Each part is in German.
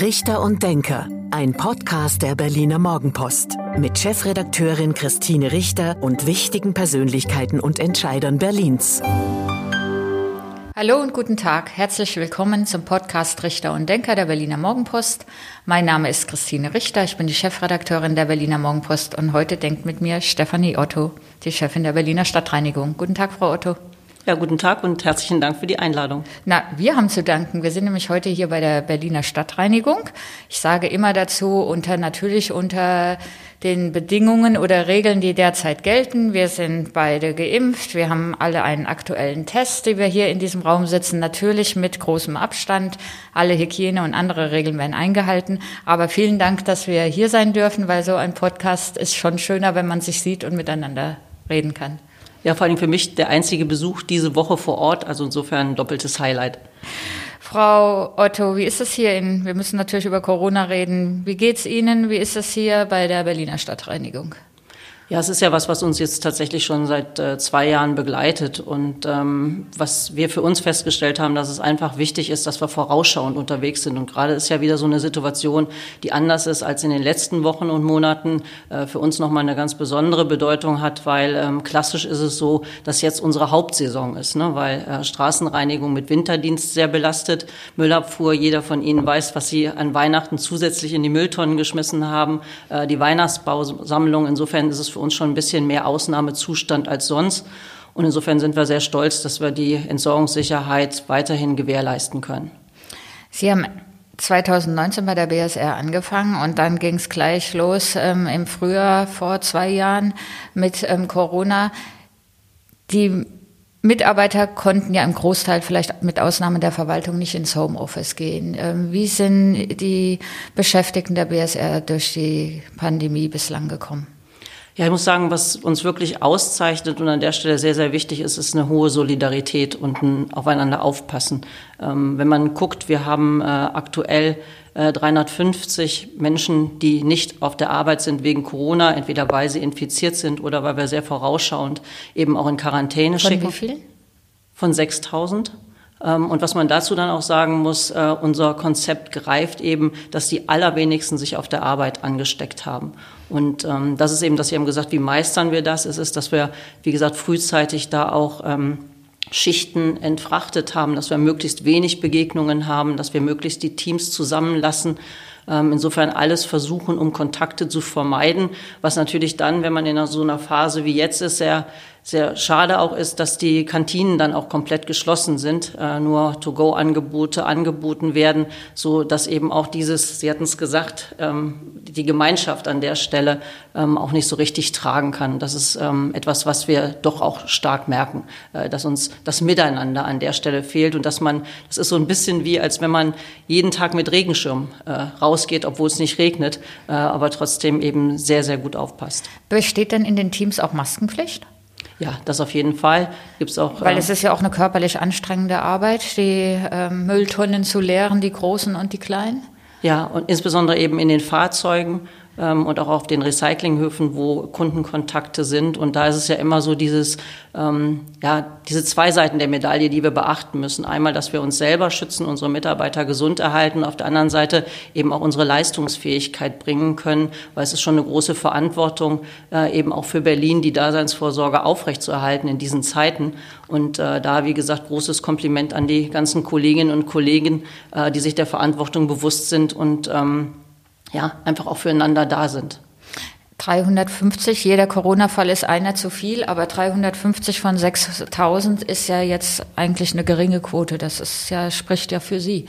Richter und Denker, ein Podcast der Berliner Morgenpost mit Chefredakteurin Christine Richter und wichtigen Persönlichkeiten und Entscheidern Berlins. Hallo und guten Tag. Herzlich willkommen zum Podcast Richter und Denker der Berliner Morgenpost. Mein Name ist Christine Richter. Ich bin die Chefredakteurin der Berliner Morgenpost und heute denkt mit mir Stefanie Otto, die Chefin der Berliner Stadtreinigung. Guten Tag, Frau Otto. Ja, guten Tag und herzlichen Dank für die Einladung. Na, wir haben zu danken. Wir sind nämlich heute hier bei der Berliner Stadtreinigung. Ich sage immer dazu, unter natürlich unter den Bedingungen oder Regeln, die derzeit gelten. Wir sind beide geimpft. Wir haben alle einen aktuellen Test, die wir hier in diesem Raum sitzen. Natürlich mit großem Abstand. Alle Hygiene und andere Regeln werden eingehalten. Aber vielen Dank, dass wir hier sein dürfen, weil so ein Podcast ist schon schöner, wenn man sich sieht und miteinander reden kann. Ja, vor allem für mich der einzige Besuch diese Woche vor Ort, also insofern ein doppeltes Highlight. Frau Otto, wie ist es hier in, wir müssen natürlich über Corona reden. Wie geht's Ihnen? Wie ist es hier bei der Berliner Stadtreinigung? Ja, es ist ja was, was uns jetzt tatsächlich schon seit äh, zwei Jahren begleitet und ähm, was wir für uns festgestellt haben, dass es einfach wichtig ist, dass wir vorausschauend unterwegs sind. Und gerade ist ja wieder so eine Situation, die anders ist als in den letzten Wochen und Monaten, äh, für uns nochmal eine ganz besondere Bedeutung hat, weil ähm, klassisch ist es so, dass jetzt unsere Hauptsaison ist, ne? weil äh, Straßenreinigung mit Winterdienst sehr belastet, Müllabfuhr, jeder von Ihnen weiß, was Sie an Weihnachten zusätzlich in die Mülltonnen geschmissen haben, äh, die Weihnachtsbausammlung, insofern ist es für uns schon ein bisschen mehr Ausnahmezustand als sonst. Und insofern sind wir sehr stolz, dass wir die Entsorgungssicherheit weiterhin gewährleisten können. Sie haben 2019 bei der BSR angefangen und dann ging es gleich los ähm, im Frühjahr vor zwei Jahren mit ähm, Corona. Die Mitarbeiter konnten ja im Großteil vielleicht mit Ausnahme der Verwaltung nicht ins Homeoffice gehen. Ähm, wie sind die Beschäftigten der BSR durch die Pandemie bislang gekommen? Ja, ich muss sagen, was uns wirklich auszeichnet und an der Stelle sehr, sehr wichtig ist, ist eine hohe Solidarität und ein Aufeinander aufpassen. Ähm, wenn man guckt, wir haben äh, aktuell äh, 350 Menschen, die nicht auf der Arbeit sind wegen Corona, entweder weil sie infiziert sind oder weil wir sehr vorausschauend eben auch in Quarantäne Von schicken. wie viel? Von 6000. Ähm, und was man dazu dann auch sagen muss, äh, unser Konzept greift eben, dass die allerwenigsten sich auf der Arbeit angesteckt haben. Und ähm, das ist eben, dass Sie haben gesagt, wie meistern wir das? Es ist, dass wir, wie gesagt, frühzeitig da auch ähm, Schichten entfrachtet haben, dass wir möglichst wenig Begegnungen haben, dass wir möglichst die Teams zusammenlassen. Ähm, insofern alles versuchen, um Kontakte zu vermeiden, was natürlich dann, wenn man in so einer Phase wie jetzt ist, sehr sehr schade auch ist, dass die Kantinen dann auch komplett geschlossen sind, äh, nur To-Go-Angebote angeboten werden, so dass eben auch dieses, Sie hatten es gesagt, ähm, die Gemeinschaft an der Stelle ähm, auch nicht so richtig tragen kann. Das ist ähm, etwas, was wir doch auch stark merken, äh, dass uns das Miteinander an der Stelle fehlt und dass man, das ist so ein bisschen wie, als wenn man jeden Tag mit Regenschirm äh, rausgeht, obwohl es nicht regnet, äh, aber trotzdem eben sehr, sehr gut aufpasst. Besteht denn in den Teams auch Maskenpflicht? Ja, das auf jeden Fall. Gibt's auch. Weil es ist ja auch eine körperlich anstrengende Arbeit, die ähm, Mülltonnen zu leeren, die großen und die kleinen. Ja, und insbesondere eben in den Fahrzeugen ähm, und auch auf den Recyclinghöfen, wo Kundenkontakte sind. Und da ist es ja immer so dieses, ähm, ja, diese zwei Seiten der Medaille, die wir beachten müssen. Einmal, dass wir uns selber schützen, unsere Mitarbeiter gesund erhalten, auf der anderen Seite eben auch unsere Leistungsfähigkeit bringen können, weil es ist schon eine große Verantwortung, äh, eben auch für Berlin die Daseinsvorsorge aufrechtzuerhalten in diesen Zeiten. Und äh, da, wie gesagt, großes Kompliment an die ganzen Kolleginnen und Kollegen, äh, die sich der Verantwortung bewusst sind und ähm, ja, einfach auch füreinander da sind. 350, jeder Corona-Fall ist einer zu viel, aber 350 von 6000 ist ja jetzt eigentlich eine geringe Quote. Das ist ja, spricht ja für Sie.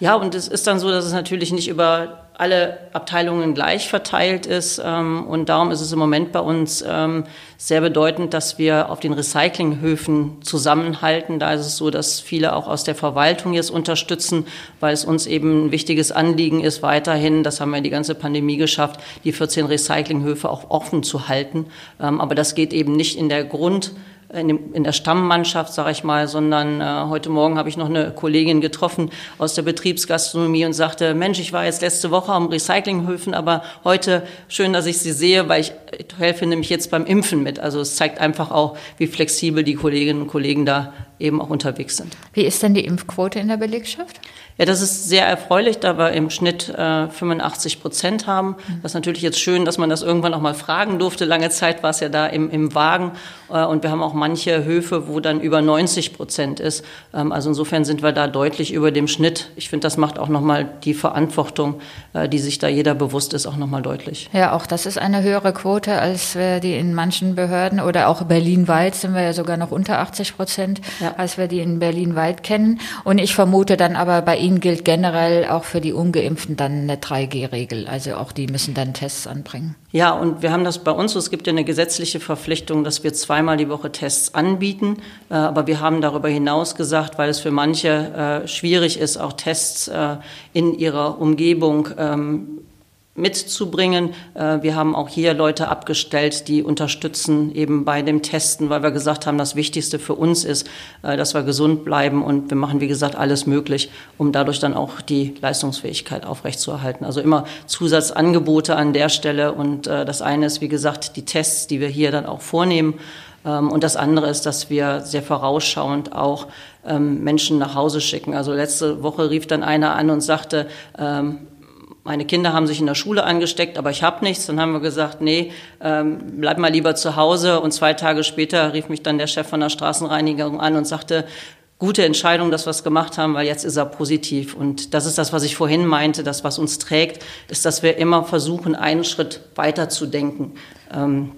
Ja, und es ist dann so, dass es natürlich nicht über alle Abteilungen gleich verteilt ist. Ähm, und darum ist es im Moment bei uns ähm, sehr bedeutend, dass wir auf den Recyclinghöfen zusammenhalten. Da ist es so, dass viele auch aus der Verwaltung jetzt unterstützen, weil es uns eben ein wichtiges Anliegen ist, weiterhin, das haben wir die ganze Pandemie geschafft, die 14 Recyclinghöfe auch offen zu halten. Ähm, aber das geht eben nicht in der Grund- in, dem, in der Stammmannschaft, sage ich mal, sondern äh, heute Morgen habe ich noch eine Kollegin getroffen aus der Betriebsgastronomie und sagte, Mensch, ich war jetzt letzte Woche am Recyclinghöfen, aber heute schön, dass ich Sie sehe, weil ich, helfe nämlich jetzt beim Impfen mit. Also es zeigt einfach auch, wie flexibel die Kolleginnen und Kollegen da eben auch unterwegs sind. Wie ist denn die Impfquote in der Belegschaft? Ja, das ist sehr erfreulich, da wir im Schnitt äh, 85 Prozent haben. Das ist natürlich jetzt schön, dass man das irgendwann auch mal fragen durfte. Lange Zeit war es ja da im, im Wagen. Äh, und wir haben auch manche Höfe, wo dann über 90 Prozent ist. Ähm, also insofern sind wir da deutlich über dem Schnitt. Ich finde, das macht auch nochmal die Verantwortung, äh, die sich da jeder bewusst ist, auch nochmal deutlich. Ja, auch das ist eine höhere Quote, als wir die in manchen Behörden oder auch berlin-weit sind wir ja sogar noch unter 80 Prozent, ja. Als wir die in Berlin-weit kennen. Und ich vermute dann aber bei Ihnen gilt generell auch für die Ungeimpften dann eine 3G-Regel. Also auch die müssen dann Tests anbringen. Ja, und wir haben das bei uns, es gibt ja eine gesetzliche Verpflichtung, dass wir zweimal die Woche Tests anbieten. Äh, aber wir haben darüber hinaus gesagt, weil es für manche äh, schwierig ist, auch Tests äh, in ihrer Umgebung ähm, mitzubringen. Äh, wir haben auch hier Leute abgestellt, die unterstützen eben bei dem Testen, weil wir gesagt haben, das Wichtigste für uns ist, äh, dass wir gesund bleiben und wir machen, wie gesagt, alles möglich, um dadurch dann auch die Leistungsfähigkeit aufrechtzuerhalten. Also immer Zusatzangebote an der Stelle und äh, das eine ist, wie gesagt, die Tests, die wir hier dann auch vornehmen. Ähm, und das andere ist, dass wir sehr vorausschauend auch ähm, Menschen nach Hause schicken. Also letzte Woche rief dann einer an und sagte, ähm, meine Kinder haben sich in der Schule angesteckt, aber ich habe nichts. Dann haben wir gesagt, nee, ähm, bleib mal lieber zu Hause. Und zwei Tage später rief mich dann der Chef von der Straßenreinigung an und sagte, gute Entscheidung, dass wir es gemacht haben, weil jetzt ist er positiv. Und das ist das, was ich vorhin meinte, das, was uns trägt, ist, dass wir immer versuchen, einen Schritt weiter zu denken. Ähm,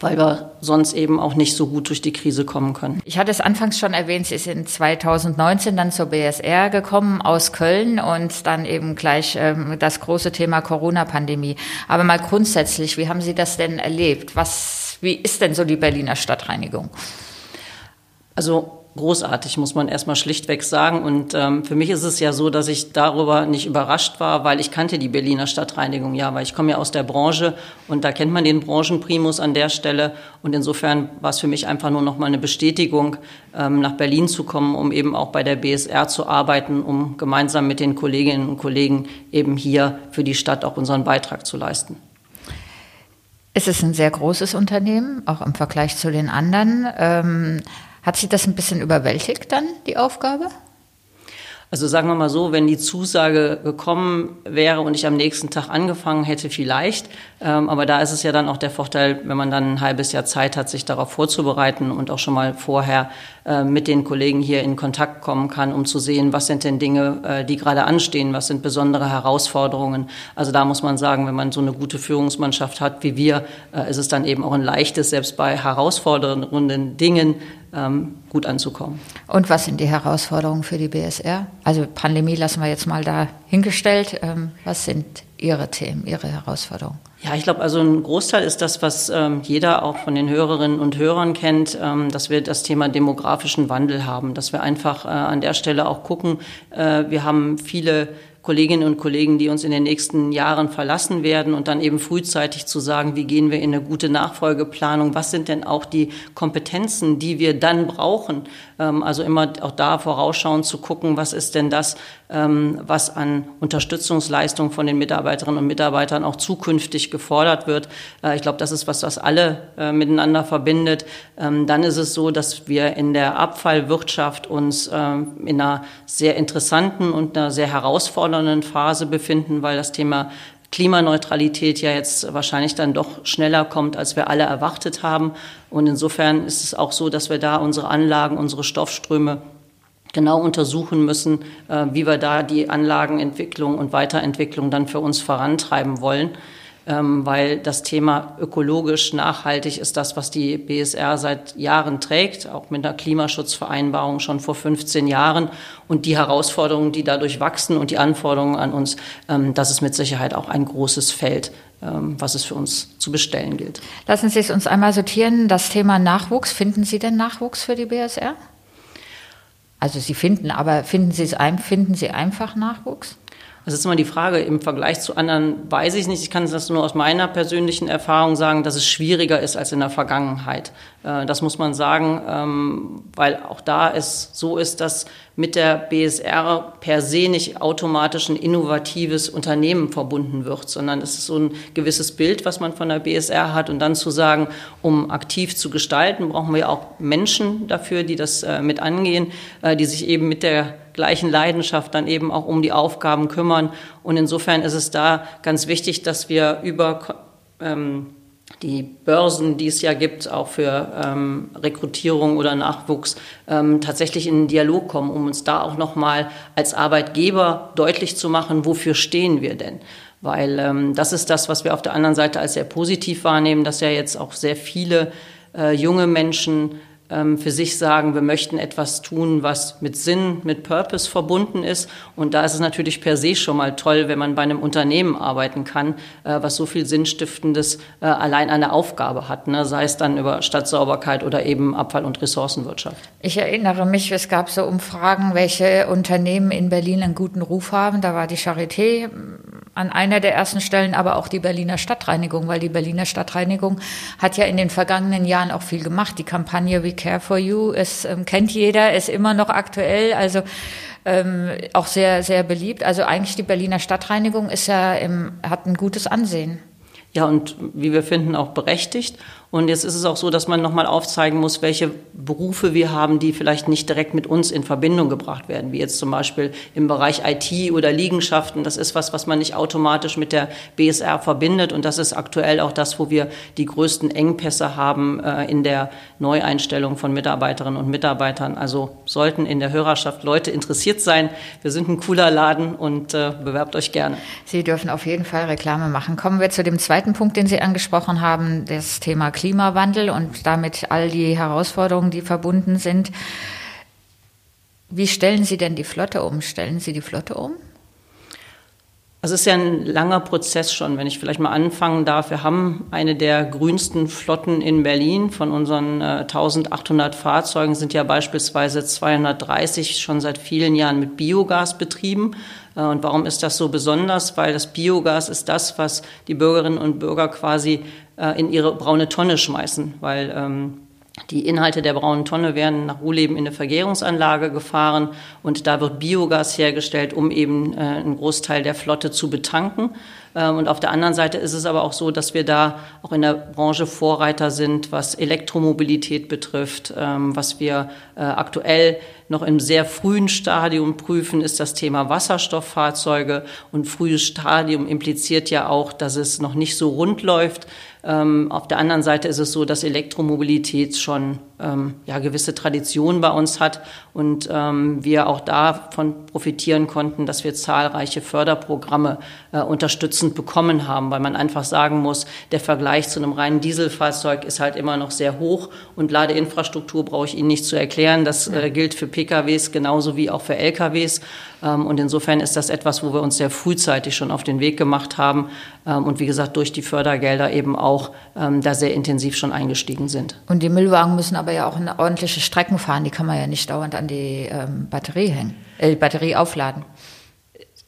weil wir sonst eben auch nicht so gut durch die Krise kommen können. Ich hatte es anfangs schon erwähnt, sie ist in 2019 dann zur BSR gekommen aus Köln und dann eben gleich ähm, das große Thema Corona-Pandemie. Aber mal grundsätzlich, wie haben Sie das denn erlebt? Was, wie ist denn so die Berliner Stadtreinigung? Also großartig, muss man erstmal schlichtweg sagen. Und ähm, für mich ist es ja so, dass ich darüber nicht überrascht war, weil ich kannte die Berliner Stadtreinigung ja, weil ich komme ja aus der Branche und da kennt man den Branchenprimus an der Stelle. Und insofern war es für mich einfach nur noch mal eine Bestätigung, ähm, nach Berlin zu kommen, um eben auch bei der BSR zu arbeiten, um gemeinsam mit den Kolleginnen und Kollegen eben hier für die Stadt auch unseren Beitrag zu leisten. Es ist ein sehr großes Unternehmen, auch im Vergleich zu den anderen. Ähm, hat Sie das ein bisschen überwältigt dann, die Aufgabe? Also sagen wir mal so, wenn die Zusage gekommen wäre und ich am nächsten Tag angefangen hätte, vielleicht. Ähm, aber da ist es ja dann auch der Vorteil, wenn man dann ein halbes Jahr Zeit hat, sich darauf vorzubereiten und auch schon mal vorher äh, mit den Kollegen hier in Kontakt kommen kann, um zu sehen, was sind denn Dinge, äh, die gerade anstehen, was sind besondere Herausforderungen. Also da muss man sagen, wenn man so eine gute Führungsmannschaft hat wie wir, äh, ist es dann eben auch ein leichtes, selbst bei herausfordernden Dingen ähm, gut anzukommen. Und was sind die Herausforderungen für die BSR? Also Pandemie lassen wir jetzt mal da hingestellt. Ähm, was sind Ihre Themen, Ihre Herausforderungen? Ja, ich glaube, also ein Großteil ist das, was ähm, jeder auch von den Hörerinnen und Hörern kennt, ähm, dass wir das Thema demografischen Wandel haben, dass wir einfach äh, an der Stelle auch gucken, äh, wir haben viele Kolleginnen und Kollegen, die uns in den nächsten Jahren verlassen werden und dann eben frühzeitig zu sagen, wie gehen wir in eine gute Nachfolgeplanung, was sind denn auch die Kompetenzen, die wir dann brauchen. Ähm, also immer auch da vorausschauen zu gucken, was ist denn das, was an Unterstützungsleistung von den Mitarbeiterinnen und Mitarbeitern auch zukünftig gefordert wird. Äh, ich glaube, das ist was, was alle äh, miteinander verbindet. Ähm, dann ist es so, dass wir in der Abfallwirtschaft uns in einer sehr interessanten und einer sehr herausfordernden Phase befinden, weil das Thema Klimaneutralität ja jetzt wahrscheinlich dann doch schneller kommt, als wir alle erwartet haben. Und insofern ist es auch so, dass wir da unsere Anlagen, unsere Stoffströme genau untersuchen müssen, äh, wie wir da die Anlagenentwicklung und Weiterentwicklung dann für uns vorantreiben wollen. Ähm, weil das Thema ökologisch nachhaltig ist das, was die BSR seit Jahren trägt, auch mit einer Klimaschutzvereinbarung schon vor 15 Jahren. Und die Herausforderungen, die dadurch wachsen und die Anforderungen an uns, ähm, das ist mit Sicherheit auch ein großes Feld, ähm, was es für uns zu bestellen gilt. Lassen Sie es uns einmal sortieren. Das Thema Nachwuchs. Finden Sie denn Nachwuchs für die BSR? Also Sie finden, aber finden Sie es finden Sie einfach Nachwuchs? Das ist immer die Frage, im Vergleich zu anderen weiß ich nicht. Ich kann das nur aus meiner persönlichen Erfahrung sagen, dass es schwieriger ist als in der Vergangenheit. Äh, das muss man sagen, ähm, weil auch da es so ist, dass mit der BSR per se nicht automatisch ein innovatives Unternehmen verbunden wird, sondern es ist so ein gewisses Bild, was man von der BSR hat. Und dann zu sagen, um aktiv zu gestalten, brauchen wir auch Menschen dafür, die das äh, mit angehen, äh, die sich eben mit der gleichen Leidenschaft dann eben auch um die Aufgaben kümmern. Und insofern ist es da ganz wichtig, dass wir über ähm, die Börsen, die es ja gibt, auch für ähm, Rekrutierung oder Nachwuchs, ähm, tatsächlich in den Dialog kommen, um uns da auch nochmal als Arbeitgeber deutlich zu machen, wofür stehen wir denn? Weil ähm, das ist das, was wir auf der anderen Seite als sehr positiv wahrnehmen, dass ja jetzt auch sehr viele äh, junge Menschen für sich sagen, wir möchten etwas tun, was mit Sinn, mit Purpose verbunden ist. Und da ist es natürlich per se schon mal toll, wenn man bei einem Unternehmen arbeiten kann, äh, was so viel Sinnstiftendes äh, allein eine Aufgabe hat, ne? sei es dann über Stadtsauberkeit oder eben Abfall- und Ressourcenwirtschaft. Ich erinnere mich, es gab so Umfragen, welche Unternehmen in Berlin einen guten Ruf haben. Da war die Charité an einer der ersten Stellen, aber auch die Berliner Stadtreinigung, weil die Berliner Stadtreinigung hat ja in den vergangenen Jahren auch viel gemacht. Die Kampagne We Care for You ist, ähm, kennt jeder, ist immer noch aktuell, also ähm, auch sehr, sehr beliebt. Also eigentlich die Berliner Stadtreinigung ist ja im, hat ein gutes Ansehen. Ja, und wie wir finden, auch berechtigt. Und jetzt ist es auch so, dass man nochmal aufzeigen muss, welche Berufe wir haben, die vielleicht nicht direkt mit uns in Verbindung gebracht werden, wie jetzt zum Beispiel im Bereich IT oder Liegenschaften. Das ist was, was man nicht automatisch mit der BSR verbindet. Und das ist aktuell auch das, wo wir die größten Engpässe haben äh, in der Neueinstellung von Mitarbeiterinnen und Mitarbeitern. Also sollten in der Hörerschaft Leute interessiert sein. Wir sind ein cooler Laden und äh, bewerbt euch gerne. Sie dürfen auf jeden Fall Reklame machen. Kommen wir zu dem zweiten Punkt, den Sie angesprochen haben, das Thema Klimawandel und damit all die Herausforderungen, die verbunden sind. Wie stellen Sie denn die Flotte um? Stellen Sie die Flotte um? Also es ist ja ein langer Prozess schon, wenn ich vielleicht mal anfangen darf. Wir haben eine der grünsten Flotten in Berlin. Von unseren äh, 1800 Fahrzeugen sind ja beispielsweise 230 schon seit vielen Jahren mit Biogas betrieben. Äh, und warum ist das so besonders? Weil das Biogas ist das, was die Bürgerinnen und Bürger quasi äh, in ihre braune Tonne schmeißen, weil ähm, die Inhalte der braunen Tonne werden nach Ruhleben in eine Vergärungsanlage gefahren und da wird Biogas hergestellt, um eben äh, einen Großteil der Flotte zu betanken. Ähm, und auf der anderen Seite ist es aber auch so, dass wir da auch in der Branche Vorreiter sind, was Elektromobilität betrifft. Ähm, was wir äh, aktuell noch im sehr frühen Stadium prüfen, ist das Thema Wasserstofffahrzeuge. Und frühes Stadium impliziert ja auch, dass es noch nicht so rund läuft. Ähm, auf der anderen Seite ist es so, dass Elektromobilität schon ähm, ja, gewisse Tradition bei uns hat und ähm, wir auch davon profitieren konnten, dass wir zahlreiche Förderprogramme äh, unterstützend bekommen haben, weil man einfach sagen muss, der Vergleich zu einem reinen Dieselfahrzeug ist halt immer noch sehr hoch und Ladeinfrastruktur brauche ich Ihnen nicht zu erklären. Das äh, gilt für PKWs genauso wie auch für LKWs. Ähm, und insofern ist das etwas, wo wir uns sehr frühzeitig schon auf den Weg gemacht haben ähm, und wie gesagt durch die Fördergelder eben auch ähm, da sehr intensiv schon eingestiegen sind. Und die Müllwagen müssen aber ja auch eine ordentliche Strecken fahren. Die kann man ja nicht dauernd an die Batterie hängen, äh, Batterie aufladen.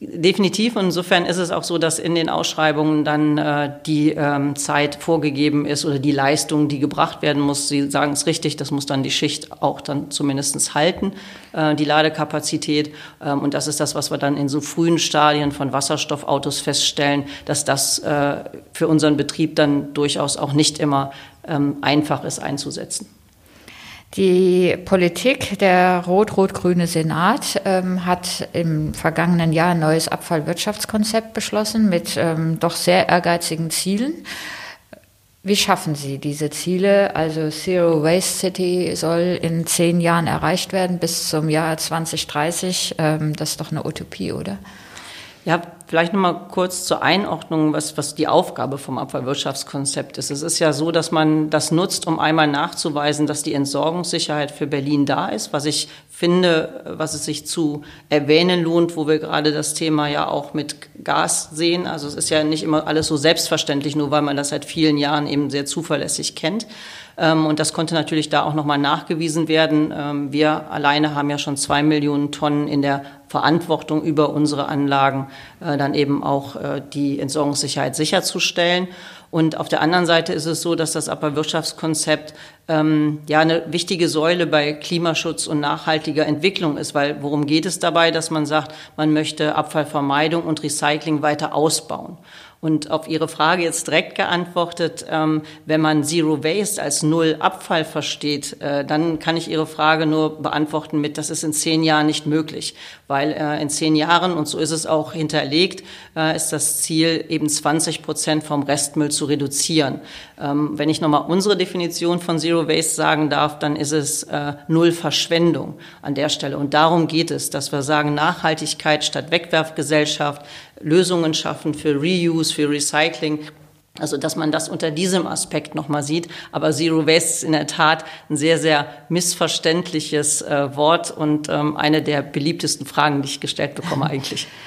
Definitiv. Und insofern ist es auch so, dass in den Ausschreibungen dann äh, die ähm, Zeit vorgegeben ist oder die Leistung, die gebracht werden muss. Sie sagen es richtig, das muss dann die Schicht auch dann zumindest halten, äh, die Ladekapazität. Ähm, und das ist das, was wir dann in so frühen Stadien von Wasserstoffautos feststellen, dass das äh, für unseren Betrieb dann durchaus auch nicht immer ähm, einfach ist einzusetzen. Die Politik, der rot-rot-grüne Senat ähm, hat im vergangenen Jahr ein neues Abfallwirtschaftskonzept beschlossen mit ähm, doch sehr ehrgeizigen Zielen. Wie schaffen Sie diese Ziele? Also Zero Waste City soll in zehn Jahren erreicht werden bis zum Jahr 2030. Ähm, das ist doch eine Utopie, oder? Ja, vielleicht nochmal kurz zur Einordnung, was, was die Aufgabe vom Abfallwirtschaftskonzept ist. Es ist ja so, dass man das nutzt, um einmal nachzuweisen, dass die Entsorgungssicherheit für Berlin da ist, was ich finde, was es sich zu erwähnen lohnt, wo wir gerade das Thema ja auch mit Gas sehen. Also es ist ja nicht immer alles so selbstverständlich, nur weil man das seit vielen Jahren eben sehr zuverlässig kennt. Ähm, und das konnte natürlich da auch nochmal nachgewiesen werden. Ähm, wir alleine haben ja schon zwei Millionen Tonnen in der Verantwortung über unsere Anlagen äh, dann eben auch äh, die Entsorgungssicherheit sicherzustellen. Und auf der anderen Seite ist es so, dass das Abfallwirtschaftskonzept ähm, ja eine wichtige Säule bei Klimaschutz und nachhaltiger Entwicklung ist, weil worum geht es dabei, dass man sagt, man möchte Abfallvermeidung und Recycling weiter ausbauen. Und auf Ihre Frage jetzt direkt geantwortet, ähm, wenn man Zero Waste als Null Abfall versteht, äh, dann kann ich Ihre Frage nur beantworten mit, das ist in zehn Jahren nicht möglich, weil äh, in zehn Jahren, und so ist es auch hinterlegt, äh, ist das Ziel, eben 20 Prozent vom Restmüll zu reduzieren. Ähm, wenn ich nochmal unsere Definition von Zero Waste sagen darf, dann ist es äh, Null Verschwendung an der Stelle. Und darum geht es, dass wir sagen, Nachhaltigkeit statt Wegwerfgesellschaft, Lösungen schaffen für Reuse, für Recycling. Also, dass man das unter diesem Aspekt nochmal sieht. Aber Zero Waste ist in der Tat ein sehr, sehr missverständliches äh, Wort und ähm, eine der beliebtesten Fragen, die ich gestellt bekomme eigentlich.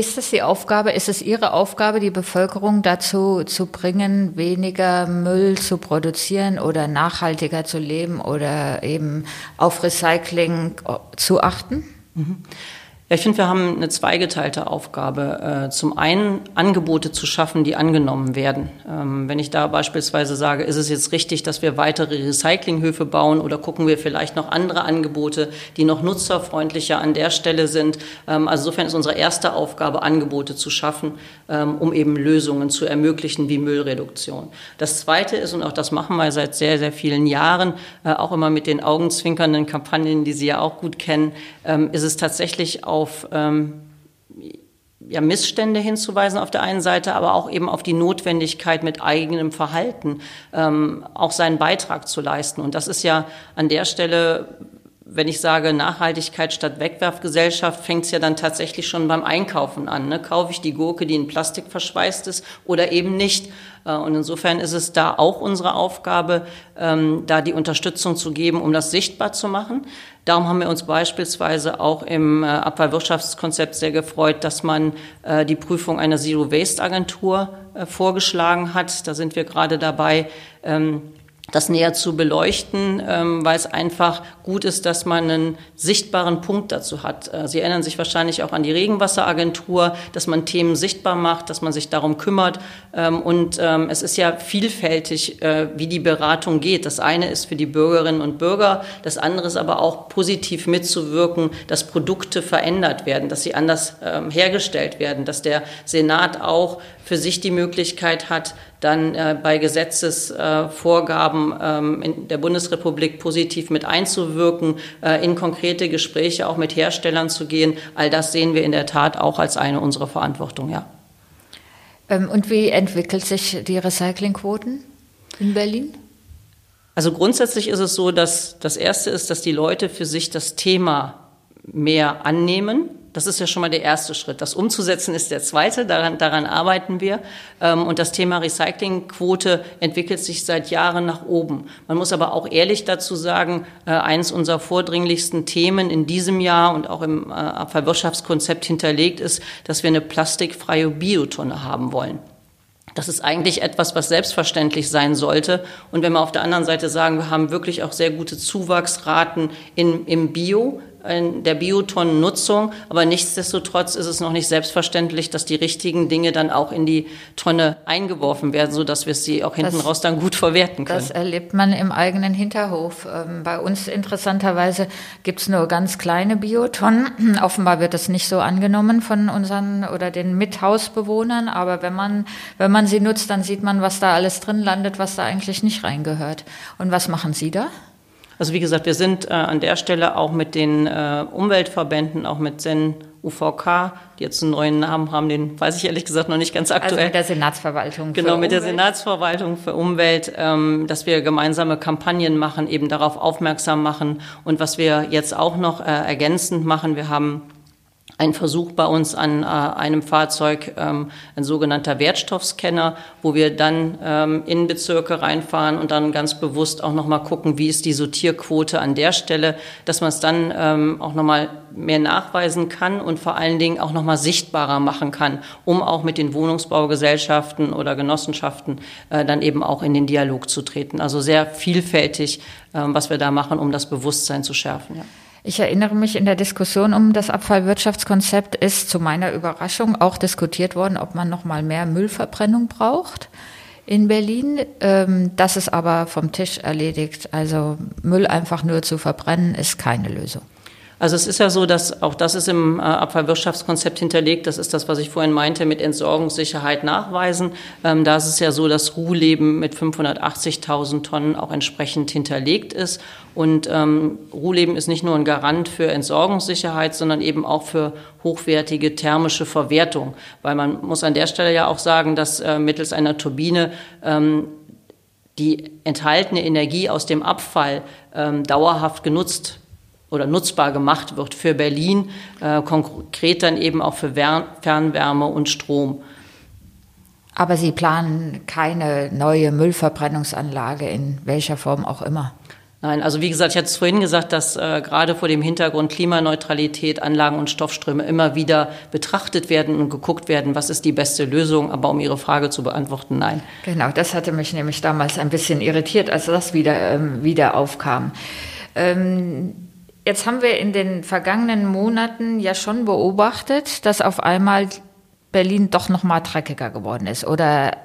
Ist es die Aufgabe, ist es Ihre Aufgabe, die Bevölkerung dazu zu bringen, weniger Müll zu produzieren oder nachhaltiger zu leben oder eben auf Recycling zu achten? Mhm. Ja, ich finde, wir haben eine zweigeteilte Aufgabe. Äh, zum einen Angebote zu schaffen, die angenommen werden. Ähm, wenn ich da beispielsweise sage, ist es jetzt richtig, dass wir weitere Recyclinghöfe bauen oder gucken wir vielleicht noch andere Angebote, die noch nutzerfreundlicher an der Stelle sind. Ähm, also insofern ist unsere erste Aufgabe, Angebote zu schaffen, ähm, um eben Lösungen zu ermöglichen wie Müllreduktion. Das zweite ist, und auch das machen wir seit sehr, sehr vielen Jahren, äh, auch immer mit den augenzwinkernden Kampagnen, die Sie ja auch gut kennen, ist es tatsächlich auch auf ähm, ja, Missstände hinzuweisen auf der einen Seite, aber auch eben auf die Notwendigkeit mit eigenem Verhalten ähm, auch seinen Beitrag zu leisten. Und das ist ja an der Stelle wenn ich sage Nachhaltigkeit statt Wegwerfgesellschaft, fängt es ja dann tatsächlich schon beim Einkaufen an. Ne? Kaufe ich die Gurke, die in Plastik verschweißt ist oder eben nicht? Äh, und insofern ist es da auch unsere Aufgabe, ähm, da die Unterstützung zu geben, um das sichtbar zu machen. Darum haben wir uns beispielsweise auch im äh, Abfallwirtschaftskonzept sehr gefreut, dass man äh, die Prüfung einer Zero-Waste-Agentur äh, vorgeschlagen hat. Da sind wir gerade dabei, ähm, das näher zu beleuchten, ähm, weil es einfach gut ist, dass man einen sichtbaren Punkt dazu hat. Äh, Sie erinnern sich wahrscheinlich auch an die Regenwasseragentur, dass man Themen sichtbar macht, dass man sich darum kümmert. Ähm, und ähm, es ist ja vielfältig, äh, wie die Beratung geht. Das eine ist für die Bürgerinnen und Bürger, das andere ist aber auch positiv mitzuwirken, dass Produkte verändert werden, dass sie anders ähm, hergestellt werden, dass der Senat auch für sich die Möglichkeit hat, dann äh, bei Gesetzesvorgaben äh, ähm, in der Bundesrepublik positiv mit einzuwirken, äh, in konkrete Gespräche auch mit Herstellern zu gehen. All das sehen wir in der Tat auch als eine unserer Verantwortung, ja. Ähm, und wie entwickelt sich die Recyclingquoten in Berlin? Also grundsätzlich ist es so, dass das Erste ist, dass die Leute für sich das Thema mehr annehmen das ist ja schon mal der erste Schritt. Das umzusetzen ist der zweite, daran, daran arbeiten wir. Ähm, und das Thema Recyclingquote entwickelt sich seit Jahren nach oben. Man muss aber auch ehrlich dazu sagen, äh, eines unserer vordringlichsten Themen in diesem Jahr und auch im äh, Abfallwirtschaftskonzept hinterlegt ist, dass wir eine plastikfreie Biotonne haben wollen. Das ist eigentlich etwas, was selbstverständlich sein sollte. Und wenn wir auf der anderen Seite sagen, wir haben wirklich auch sehr gute Zuwachsraten in, im Bio, der Biotonnennutzung, aber nichtsdestotrotz ist es noch nicht selbstverständlich, dass die richtigen Dinge dann auch in die Tonne eingeworfen werden, so dass wir sie auch hinten das, raus dann gut verwerten können. Das erlebt man im eigenen Hinterhof. Ähm, bei uns interessanterweise gibt es nur ganz kleine Biotonnen. Offenbar wird das nicht so angenommen von unseren oder den Mithausbewohnern, aber wenn man, wenn man sie nutzt, dann sieht man, was da alles drin landet, was da eigentlich nicht reingehört. Und was machen Sie da? Also wie gesagt, wir sind äh, an der Stelle auch mit den äh, Umweltverbänden, auch mit Zen UVK, die jetzt einen neuen Namen haben, den weiß ich ehrlich gesagt noch nicht ganz aktuell. Also mit der Senatsverwaltung. Genau, mit der Senatsverwaltung für Umwelt, ähm, dass wir gemeinsame Kampagnen machen, eben darauf aufmerksam machen. Und was wir jetzt auch noch äh, ergänzend machen, wir haben ein Versuch bei uns an äh, einem Fahrzeug, ähm, ein sogenannter Wertstoffscanner, wo wir dann ähm, in Bezirke reinfahren und dann ganz bewusst auch nochmal gucken, wie ist die Sortierquote an der Stelle, dass man es dann ähm, auch nochmal mehr nachweisen kann und vor allen Dingen auch nochmal sichtbarer machen kann, um auch mit den Wohnungsbaugesellschaften oder Genossenschaften äh, dann eben auch in den Dialog zu treten. Also sehr vielfältig, äh, was wir da machen, um das Bewusstsein zu schärfen. Ja. Ich erinnere mich, in der Diskussion um das Abfallwirtschaftskonzept ist zu meiner Überraschung auch diskutiert worden, ob man noch mal mehr Müllverbrennung braucht in Berlin. Ähm, das ist aber vom Tisch erledigt. Also Müll einfach nur zu verbrennen ist keine Lösung. Also es ist ja so, dass auch das ist im äh, Abfallwirtschaftskonzept hinterlegt. Das ist das, was ich vorhin meinte mit Entsorgungssicherheit nachweisen. Ähm, da ist es ja so, dass Ruhleben mit 580.000 Tonnen auch entsprechend hinterlegt ist. Und ähm, Ruhleben ist nicht nur ein Garant für Entsorgungssicherheit, sondern eben auch für hochwertige thermische Verwertung. Weil man muss an der Stelle ja auch sagen, dass äh, mittels einer Turbine ähm, die enthaltene Energie aus dem Abfall ähm, dauerhaft genutzt oder nutzbar gemacht wird für Berlin, äh, konkret dann eben auch für Wern Fernwärme und Strom. Aber Sie planen keine neue Müllverbrennungsanlage in welcher Form auch immer. Nein, also wie gesagt, ich hatte es vorhin gesagt, dass äh, gerade vor dem Hintergrund Klimaneutralität, Anlagen und Stoffströme immer wieder betrachtet werden und geguckt werden, was ist die beste Lösung. Aber um Ihre Frage zu beantworten, nein. Genau, das hatte mich nämlich damals ein bisschen irritiert, als das wieder, ähm, wieder aufkam. Ähm, Jetzt haben wir in den vergangenen Monaten ja schon beobachtet, dass auf einmal Berlin doch noch mal dreckiger geworden ist oder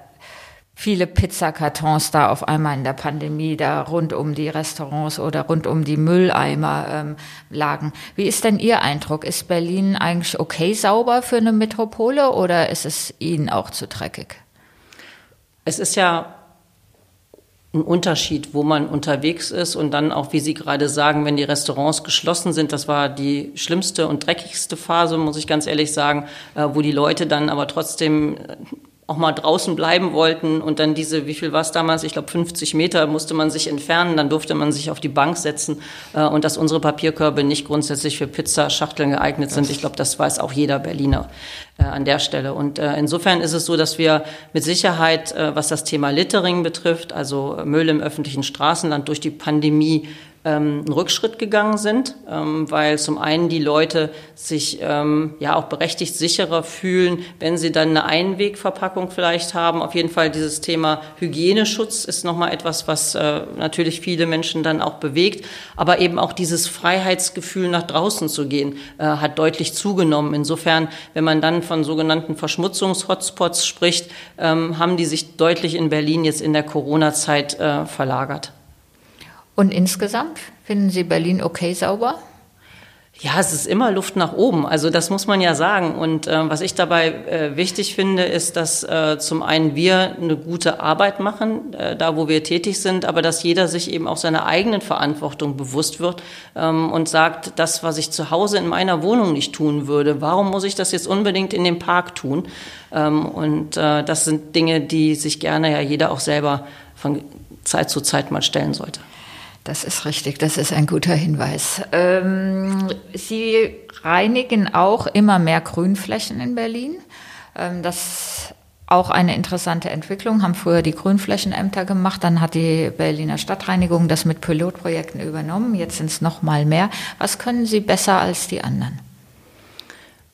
viele Pizzakartons da auf einmal in der Pandemie da rund um die Restaurants oder rund um die Mülleimer ähm, lagen. Wie ist denn Ihr Eindruck? Ist Berlin eigentlich okay sauber für eine Metropole oder ist es Ihnen auch zu dreckig? Es ist ja ein Unterschied, wo man unterwegs ist und dann auch, wie Sie gerade sagen, wenn die Restaurants geschlossen sind, das war die schlimmste und dreckigste Phase, muss ich ganz ehrlich sagen, äh, wo die Leute dann aber trotzdem auch mal draußen bleiben wollten und dann diese, wie viel war es damals? Ich glaube 50 Meter musste man sich entfernen, dann durfte man sich auf die Bank setzen äh, und dass unsere Papierkörbe nicht grundsätzlich für Pizzaschachteln geeignet sind. Ich glaube, das weiß auch jeder Berliner äh, an der Stelle. Und äh, insofern ist es so, dass wir mit Sicherheit, äh, was das Thema Littering betrifft, also Müll im öffentlichen Straßenland durch die Pandemie ähm, einen Rückschritt gegangen sind, ähm, weil zum einen die Leute sich ähm, ja auch berechtigt sicherer fühlen, wenn sie dann eine Einwegverpackung vielleicht haben. Auf jeden Fall dieses Thema Hygieneschutz ist nochmal etwas, was äh, natürlich viele Menschen dann auch bewegt. Aber eben auch dieses Freiheitsgefühl nach draußen zu gehen, äh, hat deutlich zugenommen. Insofern, wenn man dann von sogenannten Verschmutzungshotspots spricht, ähm, haben die sich deutlich in Berlin jetzt in der Corona-Zeit äh, verlagert. Und insgesamt finden Sie Berlin okay sauber? Ja, es ist immer Luft nach oben. Also das muss man ja sagen. Und äh, was ich dabei äh, wichtig finde, ist, dass äh, zum einen wir eine gute Arbeit machen, äh, da wo wir tätig sind, aber dass jeder sich eben auch seiner eigenen Verantwortung bewusst wird ähm, und sagt, das, was ich zu Hause in meiner Wohnung nicht tun würde, warum muss ich das jetzt unbedingt in dem Park tun? Ähm, und äh, das sind Dinge, die sich gerne ja jeder auch selber von Zeit zu Zeit mal stellen sollte. Das ist richtig, das ist ein guter Hinweis. Ähm, Sie reinigen auch immer mehr Grünflächen in Berlin. Ähm, das auch eine interessante Entwicklung, haben früher die Grünflächenämter gemacht, dann hat die Berliner Stadtreinigung das mit Pilotprojekten übernommen, jetzt sind es noch mal mehr. Was können Sie besser als die anderen?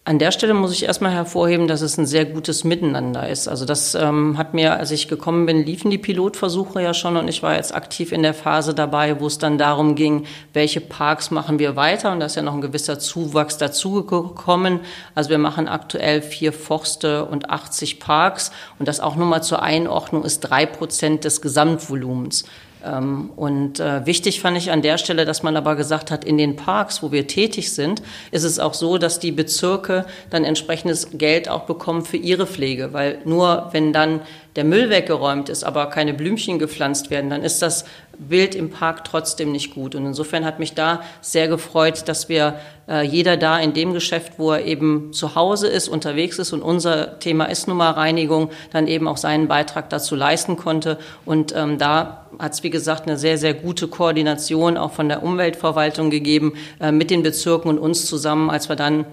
An der Stelle muss ich erstmal hervorheben, dass es ein sehr gutes Miteinander ist. Also das ähm, hat mir, als ich gekommen bin, liefen die Pilotversuche ja schon und ich war jetzt aktiv in der Phase dabei, wo es dann darum ging, welche Parks machen wir weiter und da ist ja noch ein gewisser Zuwachs dazugekommen. Also wir machen aktuell vier Forste und 80 Parks und das auch nur mal zur Einordnung ist drei Prozent des Gesamtvolumens. Ähm, und äh, wichtig fand ich an der Stelle, dass man aber gesagt hat, in den Parks, wo wir tätig sind, ist es auch so, dass die Bezirke dann entsprechendes Geld auch bekommen für ihre Pflege, weil nur wenn dann der Müll weggeräumt ist, aber keine Blümchen gepflanzt werden, dann ist das Bild im Park trotzdem nicht gut. Und insofern hat mich da sehr gefreut, dass wir äh, jeder da in dem Geschäft, wo er eben zu Hause ist, unterwegs ist und unser Thema ist nun mal Reinigung, dann eben auch seinen Beitrag dazu leisten konnte. Und ähm, da hat es, wie gesagt, eine sehr, sehr gute Koordination auch von der Umweltverwaltung gegeben äh, mit den Bezirken und uns zusammen, als wir dann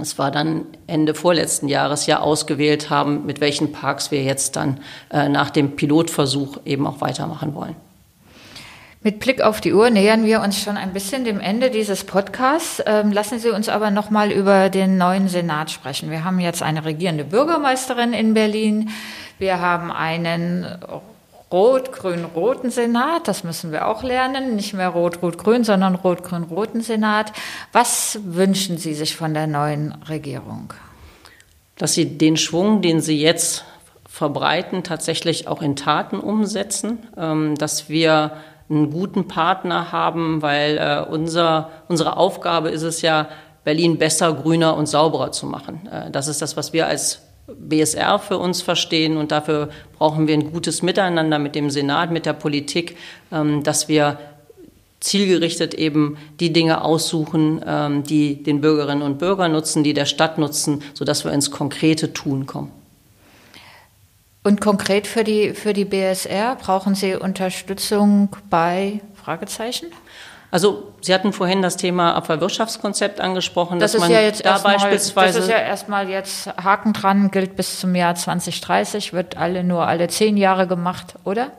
es war dann Ende vorletzten Jahres ja ausgewählt haben, mit welchen Parks wir jetzt dann äh, nach dem Pilotversuch eben auch weitermachen wollen. Mit Blick auf die Uhr nähern wir uns schon ein bisschen dem Ende dieses Podcasts. Ähm, lassen Sie uns aber noch mal über den neuen Senat sprechen. Wir haben jetzt eine regierende Bürgermeisterin in Berlin. Wir haben einen rot-grün-roten Senat. Das müssen wir auch lernen. Nicht mehr rot-rot-grün, sondern rot-grün-roten Senat. Was wünschen Sie sich von der neuen Regierung? Dass sie den Schwung, den sie jetzt verbreiten, tatsächlich auch in Taten umsetzen, ähm, dass wir einen guten Partner haben, weil äh, unser, unsere Aufgabe ist es ja, Berlin besser, grüner und sauberer zu machen. Äh, das ist das, was wir als BSR für uns verstehen und dafür brauchen wir ein gutes Miteinander mit dem Senat, mit der Politik, ähm, dass wir zielgerichtet eben die Dinge aussuchen, ähm, die den Bürgerinnen und Bürgern nutzen, die der Stadt nutzen, sodass wir ins konkrete Tun kommen. Und konkret für die, für die BSR brauchen Sie Unterstützung bei Fragezeichen? Also Sie hatten vorhin das Thema Abfallwirtschaftskonzept angesprochen, das dass ist man ja jetzt da erstmal, beispielsweise das ist ja erstmal jetzt Haken dran, gilt bis zum Jahr 2030, wird alle nur alle zehn Jahre gemacht, oder?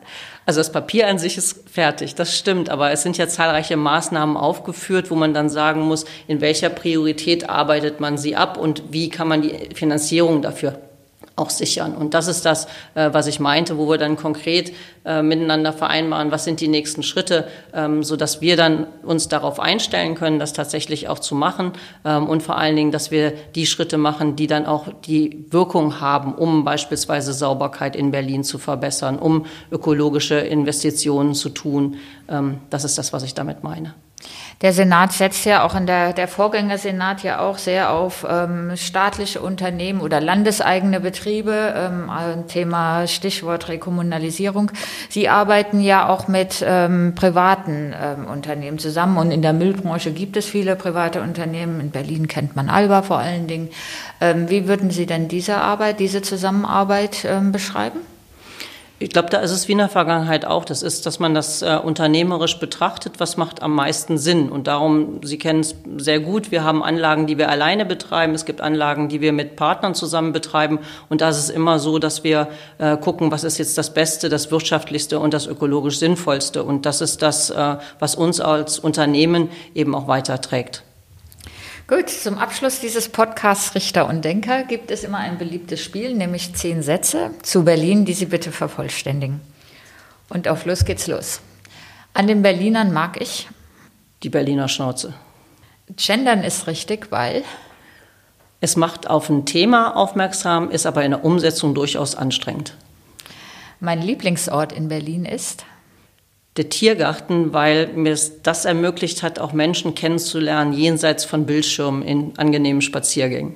Also das Papier an sich ist fertig, das stimmt, aber es sind ja zahlreiche Maßnahmen aufgeführt, wo man dann sagen muss, in welcher Priorität arbeitet man sie ab und wie kann man die Finanzierung dafür auch sichern. Und das ist das, äh, was ich meinte, wo wir dann konkret äh, miteinander vereinbaren, was sind die nächsten Schritte, ähm, so dass wir dann uns darauf einstellen können, das tatsächlich auch zu machen ähm, und vor allen Dingen, dass wir die Schritte machen, die dann auch die Wirkung haben, um beispielsweise Sauberkeit in Berlin zu verbessern, um ökologische Investitionen zu tun. Ähm, das ist das, was ich damit meine. Der Senat setzt ja auch in der, der Vorgängersenat ja auch sehr auf ähm, staatliche Unternehmen oder landeseigene Betriebe, ähm, Thema Stichwort Rekommunalisierung. Sie arbeiten ja auch mit ähm, privaten ähm, Unternehmen zusammen und in der Müllbranche gibt es viele private Unternehmen. In Berlin kennt man Alba vor allen Dingen. Ähm, wie würden Sie denn diese Arbeit, diese Zusammenarbeit ähm, beschreiben? Ich glaube, da ist es wie in der Vergangenheit auch. Das ist, dass man das äh, unternehmerisch betrachtet, was macht am meisten Sinn. Und darum, Sie kennen es sehr gut, wir haben Anlagen, die wir alleine betreiben. Es gibt Anlagen, die wir mit Partnern zusammen betreiben. Und da ist es immer so, dass wir äh, gucken, was ist jetzt das Beste, das Wirtschaftlichste und das ökologisch Sinnvollste. Und das ist das, äh, was uns als Unternehmen eben auch weiterträgt. Gut, zum Abschluss dieses Podcasts Richter und Denker gibt es immer ein beliebtes Spiel, nämlich zehn Sätze zu Berlin, die Sie bitte vervollständigen. Und auf los geht's los. An den Berlinern mag ich. Die Berliner Schnauze. Gendern ist richtig, weil. Es macht auf ein Thema aufmerksam, ist aber in der Umsetzung durchaus anstrengend. Mein Lieblingsort in Berlin ist der Tiergarten, weil mir es das ermöglicht hat, auch Menschen kennenzulernen, jenseits von Bildschirmen in angenehmen Spaziergängen.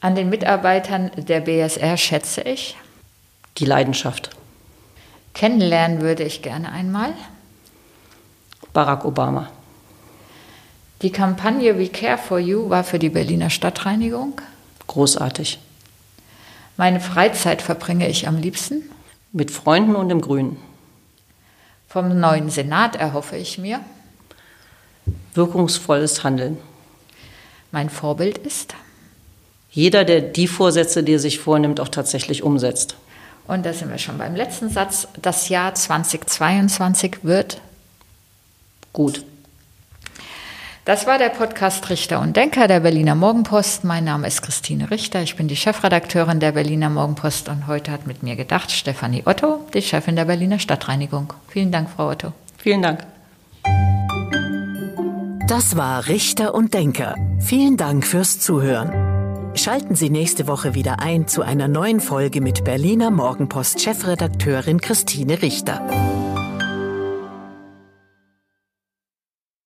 An den Mitarbeitern der BSR schätze ich die Leidenschaft. Kennenlernen würde ich gerne einmal Barack Obama. Die Kampagne We Care for You war für die Berliner Stadtreinigung großartig. Meine Freizeit verbringe ich am liebsten mit Freunden und im Grünen. Vom neuen Senat erhoffe ich mir wirkungsvolles Handeln. Mein Vorbild ist jeder, der die Vorsätze, die er sich vornimmt, auch tatsächlich umsetzt. Und da sind wir schon beim letzten Satz. Das Jahr 2022 wird gut. Das war der Podcast Richter und Denker der Berliner Morgenpost. Mein Name ist Christine Richter. Ich bin die Chefredakteurin der Berliner Morgenpost und heute hat mit mir gedacht Stefanie Otto, die Chefin der Berliner Stadtreinigung. Vielen Dank, Frau Otto. Vielen Dank. Das war Richter und Denker. Vielen Dank fürs Zuhören. Schalten Sie nächste Woche wieder ein zu einer neuen Folge mit Berliner Morgenpost Chefredakteurin Christine Richter.